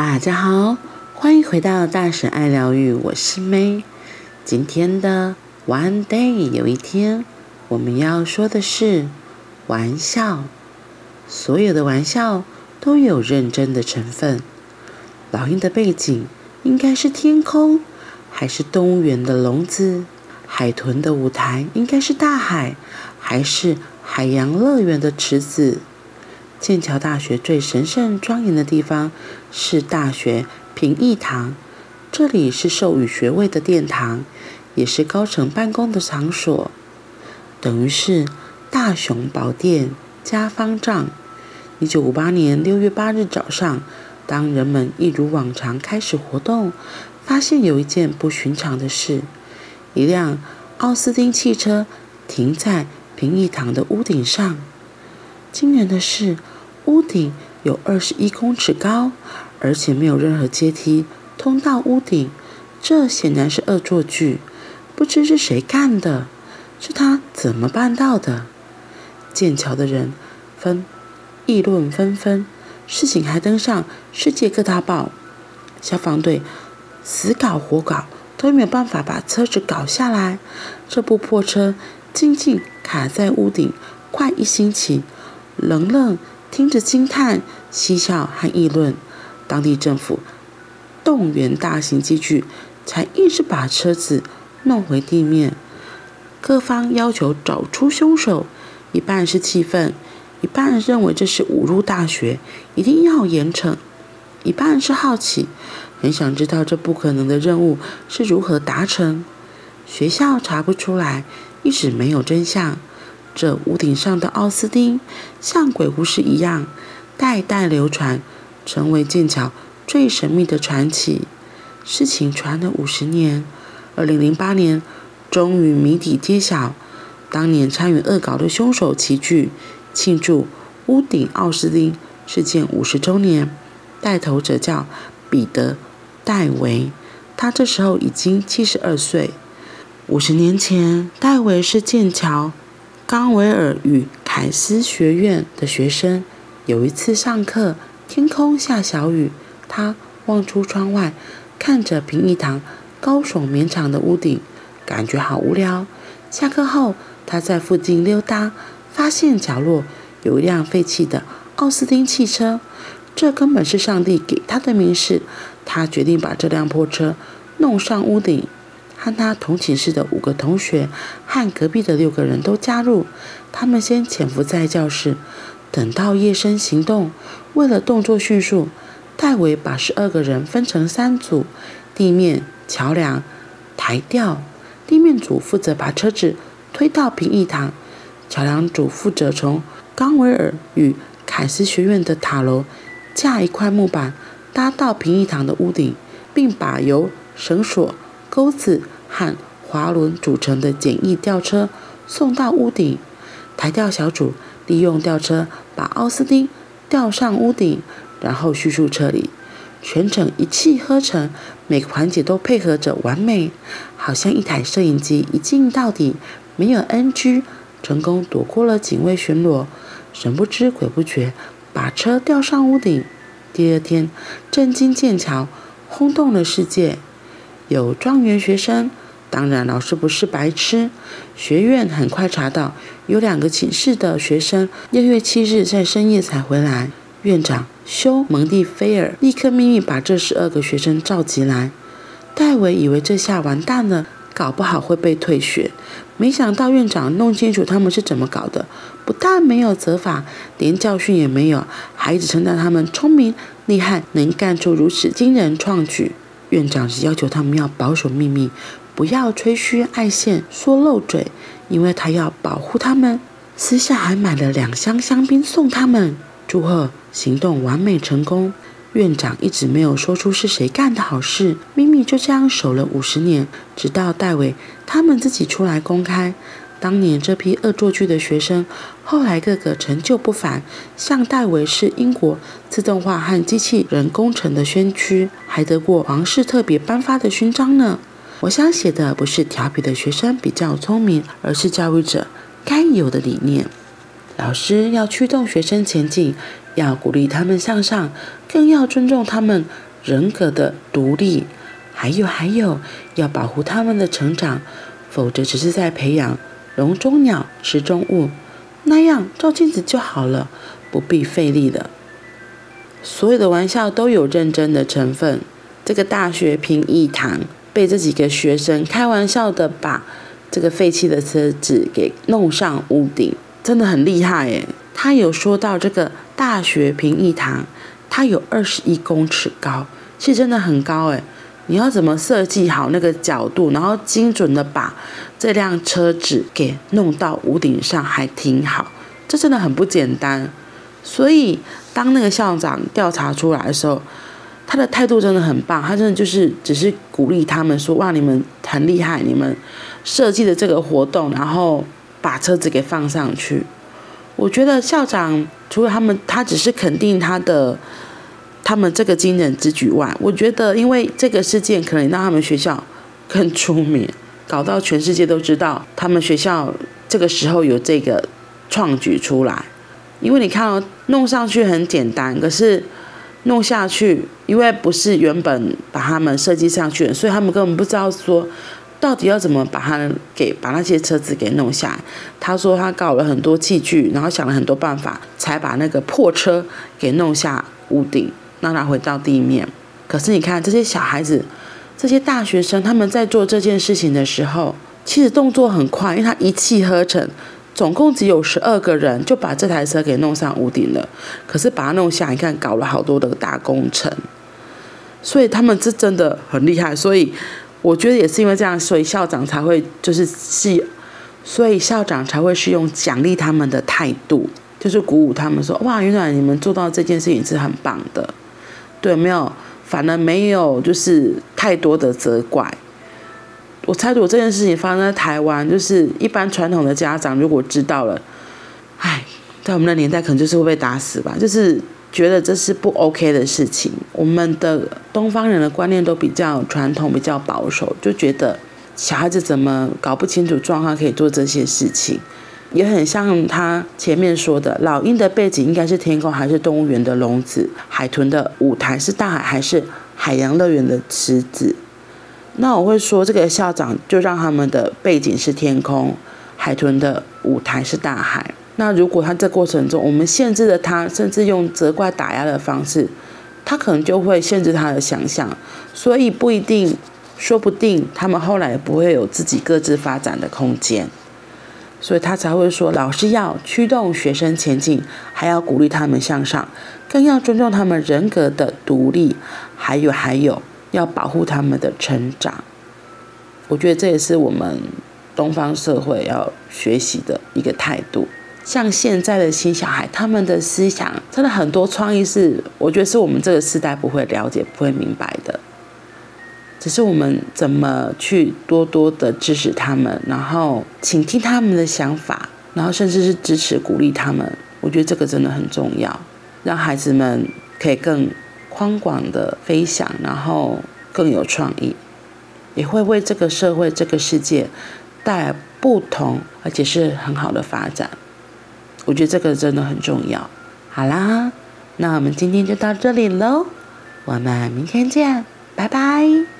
大家好，欢迎回到大婶爱疗愈，我是 May。今天的 One Day 有一天，我们要说的是玩笑。所有的玩笑都有认真的成分。老鹰的背景应该是天空，还是动物园的笼子？海豚的舞台应该是大海，还是海洋乐园的池子？剑桥大学最神圣庄严的地方是大学评议堂，这里是授予学位的殿堂，也是高层办公的场所，等于是大雄宝殿加方丈。一九五八年六月八日早上，当人们一如往常开始活动，发现有一件不寻常的事：一辆奥斯汀汽车停在评议堂的屋顶上。惊人的是，屋顶有二十一公尺高，而且没有任何阶梯通到屋顶。这显然是恶作剧，不知是谁干的，是他怎么办到的？剑桥的人纷议论纷纷，事情还登上世界各大报。消防队死搞活搞都没有办法把车子搞下来，这部破车静静卡在屋顶快一星期。冷冷听着惊叹、嬉笑和议论，当地政府动员大型机具，才硬是把车子弄回地面。各方要求找出凶手，一半是气愤，一半认为这是侮辱大学，一定要严惩；一半是好奇，很想知道这不可能的任务是如何达成。学校查不出来，一直没有真相。这屋顶上的奥斯丁像鬼故事一样，代代流传，成为剑桥最神秘的传奇。事情传了五十年，二零零八年，终于谜底揭晓。当年参与恶搞的凶手齐聚，庆祝屋顶奥斯丁事件五十周年。带头者叫彼得·戴维，他这时候已经七十二岁。五十年前，戴维是剑桥。冈维尔与凯斯学院的学生有一次上课，天空下小雨，他望出窗外，看着评议堂高耸绵长的屋顶，感觉好无聊。下课后，他在附近溜达，发现角落有一辆废弃的奥斯汀汽车，这根本是上帝给他的明示。他决定把这辆破车弄上屋顶。和他同寝室的五个同学和隔壁的六个人都加入。他们先潜伏在教室，等到夜深行动。为了动作迅速，戴维把十二个人分成三组：地面、桥梁、台吊。地面组负责把车子推到评议堂，桥梁组负责从冈维尔与凯斯学院的塔楼架一块木板搭到评议堂的屋顶，并把由绳索。钩子和滑轮组成的简易吊车送到屋顶，抬吊小组利用吊车把奥斯汀吊上屋顶，然后迅速撤离。全程一气呵成，每个环节都配合着完美，好像一台摄影机一镜到底，没有 NG，成功躲过了警卫巡逻。神不知鬼不觉，把车吊上屋顶。第二天，震惊剑桥，轰动了世界。有状元学生，当然老师不是白痴。学院很快查到有两个寝室的学生，六月七日在深夜才回来。院长休蒙蒂菲尔立刻秘密把这十二个学生召集来。戴维以为这下完蛋了，搞不好会被退学。没想到院长弄清楚他们是怎么搞的，不但没有责罚，连教训也没有，还一直称赞他们聪明厉害，能干出如此惊人创举。院长只要求他们要保守秘密，不要吹嘘爱现、说漏嘴，因为他要保护他们。私下还买了两箱香槟送他们，祝贺行动完美成功。院长一直没有说出是谁干的好事，秘密就这样守了五十年，直到戴维他们自己出来公开。当年这批恶作剧的学生，后来个个成就不凡，像戴维是英国自动化和机器人工程的先驱，还得过皇室特别颁发的勋章呢。我想写的不是调皮的学生比较聪明，而是教育者该有的理念。老师要驱动学生前进，要鼓励他们向上，更要尊重他们人格的独立，还有还有要保护他们的成长，否则只是在培养笼中鸟、池中物，那样照镜子就好了，不必费力了。所有的玩笑都有认真的成分。这个大学评议堂被这几个学生开玩笑的把这个废弃的车子给弄上屋顶，真的很厉害诶。他有说到这个大学评议堂，它有二十一公尺高，是真的很高诶。你要怎么设计好那个角度，然后精准的把这辆车子给弄到屋顶上还挺好，这真的很不简单。所以当那个校长调查出来的时候，他的态度真的很棒，他真的就是只是鼓励他们说：“哇，你们很厉害，你们设计的这个活动，然后把车子给放上去。”我觉得校长除了他们，他只是肯定他的他们这个惊人之举外，我觉得因为这个事件可能让他们学校更出名，搞到全世界都知道他们学校这个时候有这个创举出来。因为你看哦，弄上去很简单，可是。弄下去，因为不是原本把他们设计上去的，所以他们根本不知道说到底要怎么把它给把那些车子给弄下来。他说他搞了很多器具，然后想了很多办法，才把那个破车给弄下屋顶，让它回到地面。可是你看这些小孩子，这些大学生，他们在做这件事情的时候，其实动作很快，因为他一气呵成。总共只有十二个人就把这台车给弄上屋顶了，可是把它弄下，你看搞了好多的大工程，所以他们是真的很厉害。所以我觉得也是因为这样，所以校长才会就是是，所以校长才会是用奖励他们的态度，就是鼓舞他们说：哇，原来你们做到这件事情是很棒的，对，没有，反而没有就是太多的责怪。我猜，如果这件事情发生在台湾，就是一般传统的家长如果知道了，哎，在我们的年代可能就是会被打死吧，就是觉得这是不 OK 的事情。我们的东方人的观念都比较传统，比较保守，就觉得小孩子怎么搞不清楚状况可以做这些事情，也很像他前面说的，老鹰的背景应该是天空还是动物园的笼子，海豚的舞台是大海还是海洋乐园的池子。那我会说，这个校长就让他们的背景是天空，海豚的舞台是大海。那如果他这过程中，我们限制了他，甚至用责怪打压的方式，他可能就会限制他的想象。所以不一定，说不定他们后来不会有自己各自发展的空间。所以他才会说，老师要驱动学生前进，还要鼓励他们向上，更要尊重他们人格的独立。还有，还有。要保护他们的成长，我觉得这也是我们东方社会要学习的一个态度。像现在的新小孩，他们的思想真的很多创意，是我觉得是我们这个时代不会了解、不会明白的。只是我们怎么去多多的支持他们，然后倾听他们的想法，然后甚至是支持、鼓励他们。我觉得这个真的很重要，让孩子们可以更。宽广的飞翔，然后更有创意，也会为这个社会、这个世界带来不同而且是很好的发展。我觉得这个真的很重要。好啦，那我们今天就到这里喽，我们明天见，拜拜。